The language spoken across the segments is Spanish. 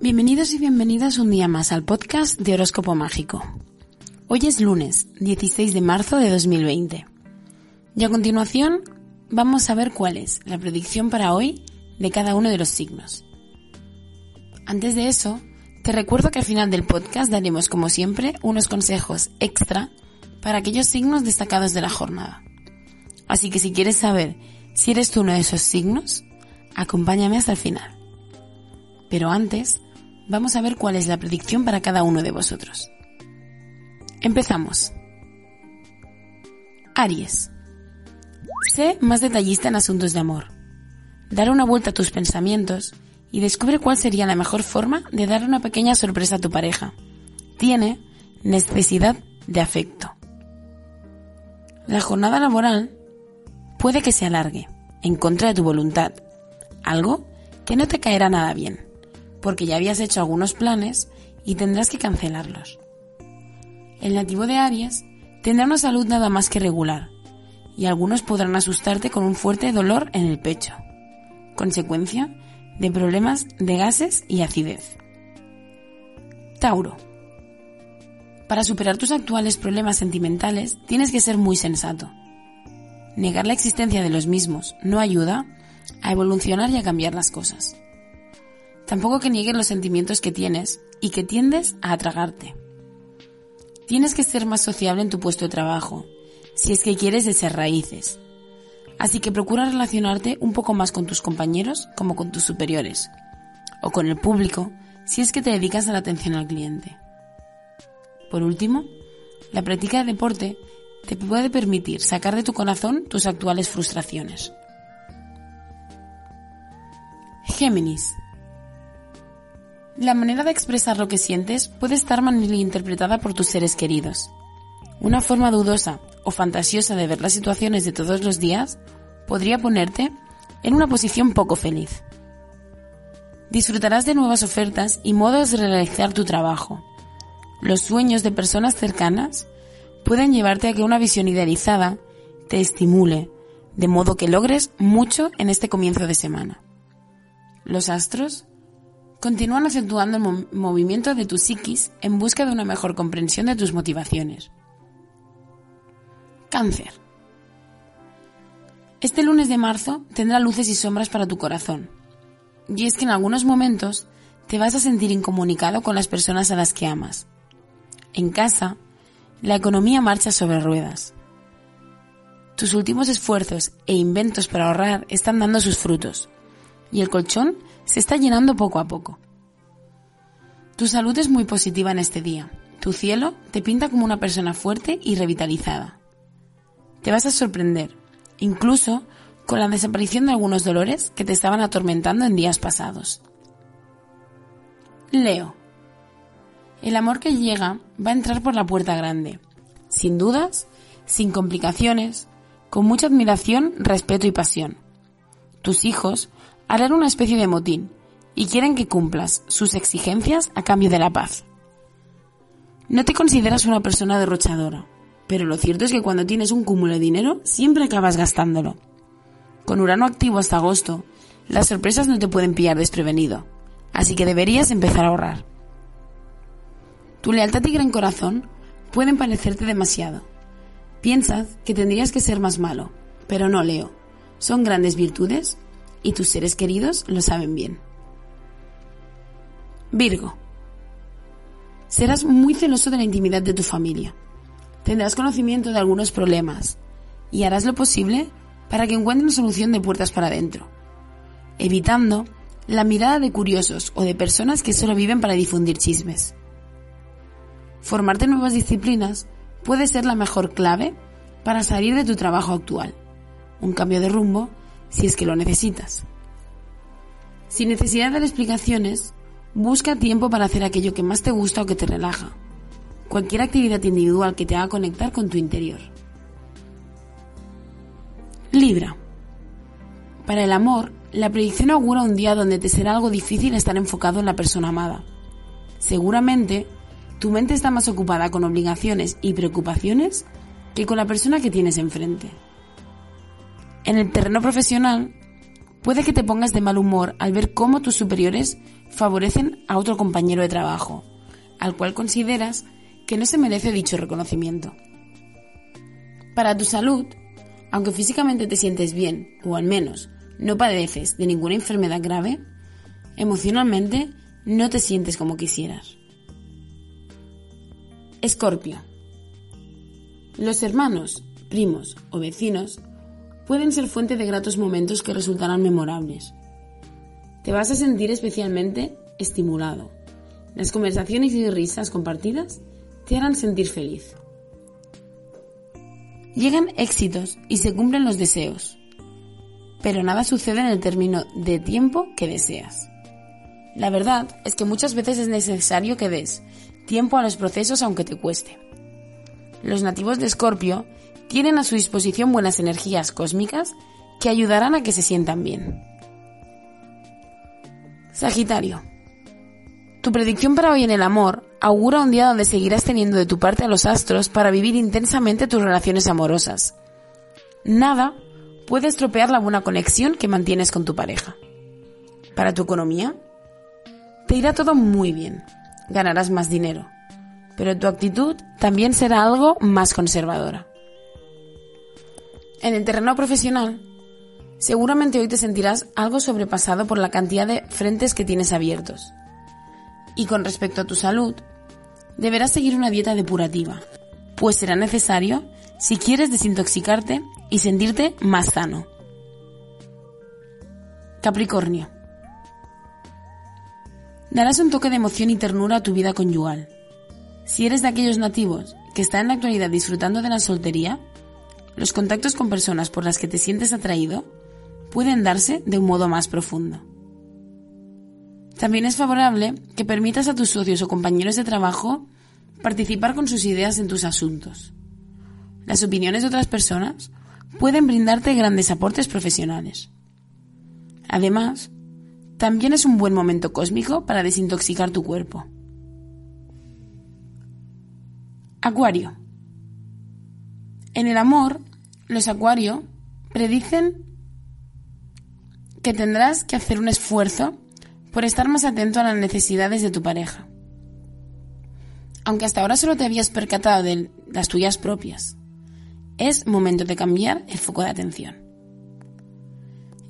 Bienvenidos y bienvenidas un día más al podcast de Horóscopo Mágico. Hoy es lunes, 16 de marzo de 2020. Y a continuación vamos a ver cuál es la predicción para hoy de cada uno de los signos. Antes de eso, te recuerdo que al final del podcast daremos como siempre unos consejos extra para aquellos signos destacados de la jornada. Así que si quieres saber si eres tú uno de esos signos, acompáñame hasta el final. Pero antes, vamos a ver cuál es la predicción para cada uno de vosotros. Empezamos. Aries. Sé más detallista en asuntos de amor. Dar una vuelta a tus pensamientos y descubre cuál sería la mejor forma de dar una pequeña sorpresa a tu pareja. Tiene necesidad de afecto. La jornada laboral puede que se alargue, en contra de tu voluntad, algo que no te caerá nada bien porque ya habías hecho algunos planes y tendrás que cancelarlos. El nativo de Aries tendrá una salud nada más que regular, y algunos podrán asustarte con un fuerte dolor en el pecho, consecuencia de problemas de gases y acidez. Tauro. Para superar tus actuales problemas sentimentales tienes que ser muy sensato. Negar la existencia de los mismos no ayuda a evolucionar y a cambiar las cosas. Tampoco que niegues los sentimientos que tienes y que tiendes a atragarte. Tienes que ser más sociable en tu puesto de trabajo, si es que quieres ser raíces. Así que procura relacionarte un poco más con tus compañeros como con tus superiores, o con el público si es que te dedicas a la atención al cliente. Por último, la práctica de deporte te puede permitir sacar de tu corazón tus actuales frustraciones. Géminis. La manera de expresar lo que sientes puede estar malinterpretada por tus seres queridos. Una forma dudosa o fantasiosa de ver las situaciones de todos los días podría ponerte en una posición poco feliz. Disfrutarás de nuevas ofertas y modos de realizar tu trabajo. Los sueños de personas cercanas pueden llevarte a que una visión idealizada te estimule, de modo que logres mucho en este comienzo de semana. Los astros continúan acentuando el movimiento de tu psiquis en busca de una mejor comprensión de tus motivaciones. Cáncer. Este lunes de marzo tendrá luces y sombras para tu corazón. Y es que en algunos momentos te vas a sentir incomunicado con las personas a las que amas. En casa, la economía marcha sobre ruedas. Tus últimos esfuerzos e inventos para ahorrar están dando sus frutos, y el colchón se está llenando poco a poco. Tu salud es muy positiva en este día. Tu cielo te pinta como una persona fuerte y revitalizada. Te vas a sorprender, incluso con la desaparición de algunos dolores que te estaban atormentando en días pasados. Leo. El amor que llega va a entrar por la puerta grande, sin dudas, sin complicaciones, con mucha admiración, respeto y pasión. Tus hijos harán una especie de motín y quieren que cumplas sus exigencias a cambio de la paz. No te consideras una persona derrochadora, pero lo cierto es que cuando tienes un cúmulo de dinero siempre acabas gastándolo. Con Urano activo hasta agosto, las sorpresas no te pueden pillar desprevenido, así que deberías empezar a ahorrar. Tu lealtad y gran corazón pueden parecerte demasiado. Piensas que tendrías que ser más malo, pero no, Leo. Son grandes virtudes y tus seres queridos lo saben bien. Virgo. Serás muy celoso de la intimidad de tu familia. Tendrás conocimiento de algunos problemas y harás lo posible para que encuentren solución de puertas para adentro, evitando la mirada de curiosos o de personas que solo viven para difundir chismes. Formarte nuevas disciplinas puede ser la mejor clave para salir de tu trabajo actual. Un cambio de rumbo si es que lo necesitas. Sin necesidad de explicaciones, busca tiempo para hacer aquello que más te gusta o que te relaja. Cualquier actividad individual que te haga conectar con tu interior. Libra. Para el amor, la predicción augura un día donde te será algo difícil estar enfocado en la persona amada. Seguramente, tu mente está más ocupada con obligaciones y preocupaciones que con la persona que tienes enfrente. En el terreno profesional, Puede que te pongas de mal humor al ver cómo tus superiores favorecen a otro compañero de trabajo, al cual consideras que no se merece dicho reconocimiento. Para tu salud, aunque físicamente te sientes bien, o al menos no padeces de ninguna enfermedad grave, emocionalmente no te sientes como quisieras. Escorpio. Los hermanos, primos o vecinos pueden ser fuente de gratos momentos que resultarán memorables. Te vas a sentir especialmente estimulado. Las conversaciones y risas compartidas te harán sentir feliz. Llegan éxitos y se cumplen los deseos, pero nada sucede en el término de tiempo que deseas. La verdad es que muchas veces es necesario que des tiempo a los procesos aunque te cueste. Los nativos de Escorpio tienen a su disposición buenas energías cósmicas que ayudarán a que se sientan bien. Sagitario. Tu predicción para hoy en el amor augura un día donde seguirás teniendo de tu parte a los astros para vivir intensamente tus relaciones amorosas. Nada puede estropear la buena conexión que mantienes con tu pareja. Para tu economía, te irá todo muy bien. Ganarás más dinero. Pero tu actitud también será algo más conservadora. En el terreno profesional, seguramente hoy te sentirás algo sobrepasado por la cantidad de frentes que tienes abiertos. Y con respecto a tu salud, deberás seguir una dieta depurativa, pues será necesario si quieres desintoxicarte y sentirte más sano. Capricornio. Darás un toque de emoción y ternura a tu vida conyugal. Si eres de aquellos nativos que están en la actualidad disfrutando de la soltería, los contactos con personas por las que te sientes atraído pueden darse de un modo más profundo. También es favorable que permitas a tus socios o compañeros de trabajo participar con sus ideas en tus asuntos. Las opiniones de otras personas pueden brindarte grandes aportes profesionales. Además, también es un buen momento cósmico para desintoxicar tu cuerpo. Acuario. En el amor, los Acuario predicen que tendrás que hacer un esfuerzo por estar más atento a las necesidades de tu pareja. Aunque hasta ahora solo te habías percatado de las tuyas propias, es momento de cambiar el foco de atención.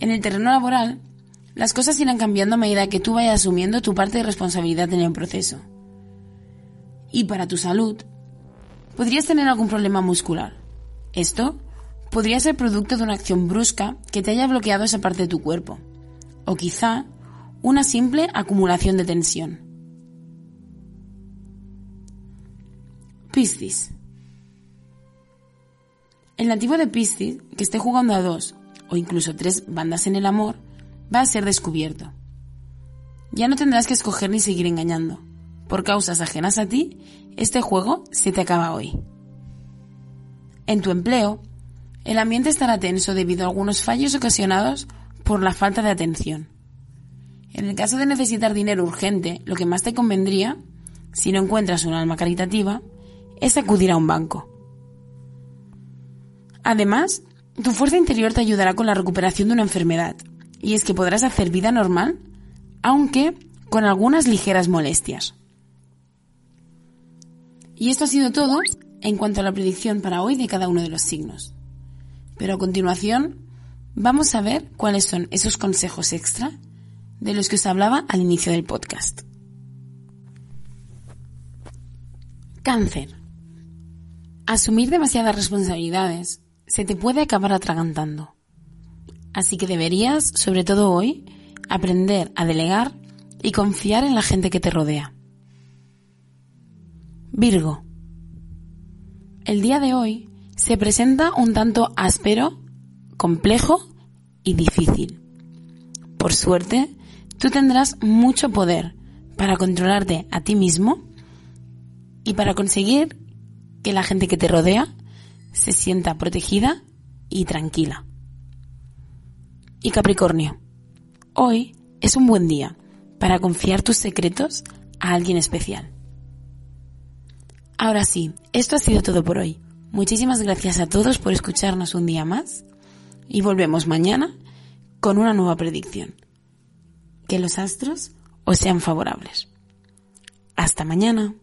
En el terreno laboral, las cosas irán cambiando a medida que tú vayas asumiendo tu parte de responsabilidad en el proceso. Y para tu salud, podrías tener algún problema muscular. Esto podría ser producto de una acción brusca que te haya bloqueado esa parte de tu cuerpo, o quizá una simple acumulación de tensión. Piscis. El nativo de Piscis, que esté jugando a dos o incluso tres bandas en el amor, va a ser descubierto. Ya no tendrás que escoger ni seguir engañando. Por causas ajenas a ti, este juego se te acaba hoy. En tu empleo, el ambiente estará tenso debido a algunos fallos ocasionados por la falta de atención. En el caso de necesitar dinero urgente, lo que más te convendría, si no encuentras un alma caritativa, es acudir a un banco. Además, tu fuerza interior te ayudará con la recuperación de una enfermedad, y es que podrás hacer vida normal, aunque con algunas ligeras molestias. Y esto ha sido todo en cuanto a la predicción para hoy de cada uno de los signos. Pero a continuación vamos a ver cuáles son esos consejos extra de los que os hablaba al inicio del podcast. Cáncer. Asumir demasiadas responsabilidades se te puede acabar atragantando. Así que deberías, sobre todo hoy, aprender a delegar y confiar en la gente que te rodea. Virgo. El día de hoy se presenta un tanto áspero, complejo y difícil. Por suerte, tú tendrás mucho poder para controlarte a ti mismo y para conseguir que la gente que te rodea se sienta protegida y tranquila. Y Capricornio, hoy es un buen día para confiar tus secretos a alguien especial. Ahora sí, esto ha sido todo por hoy. Muchísimas gracias a todos por escucharnos un día más y volvemos mañana con una nueva predicción. Que los astros os sean favorables. Hasta mañana.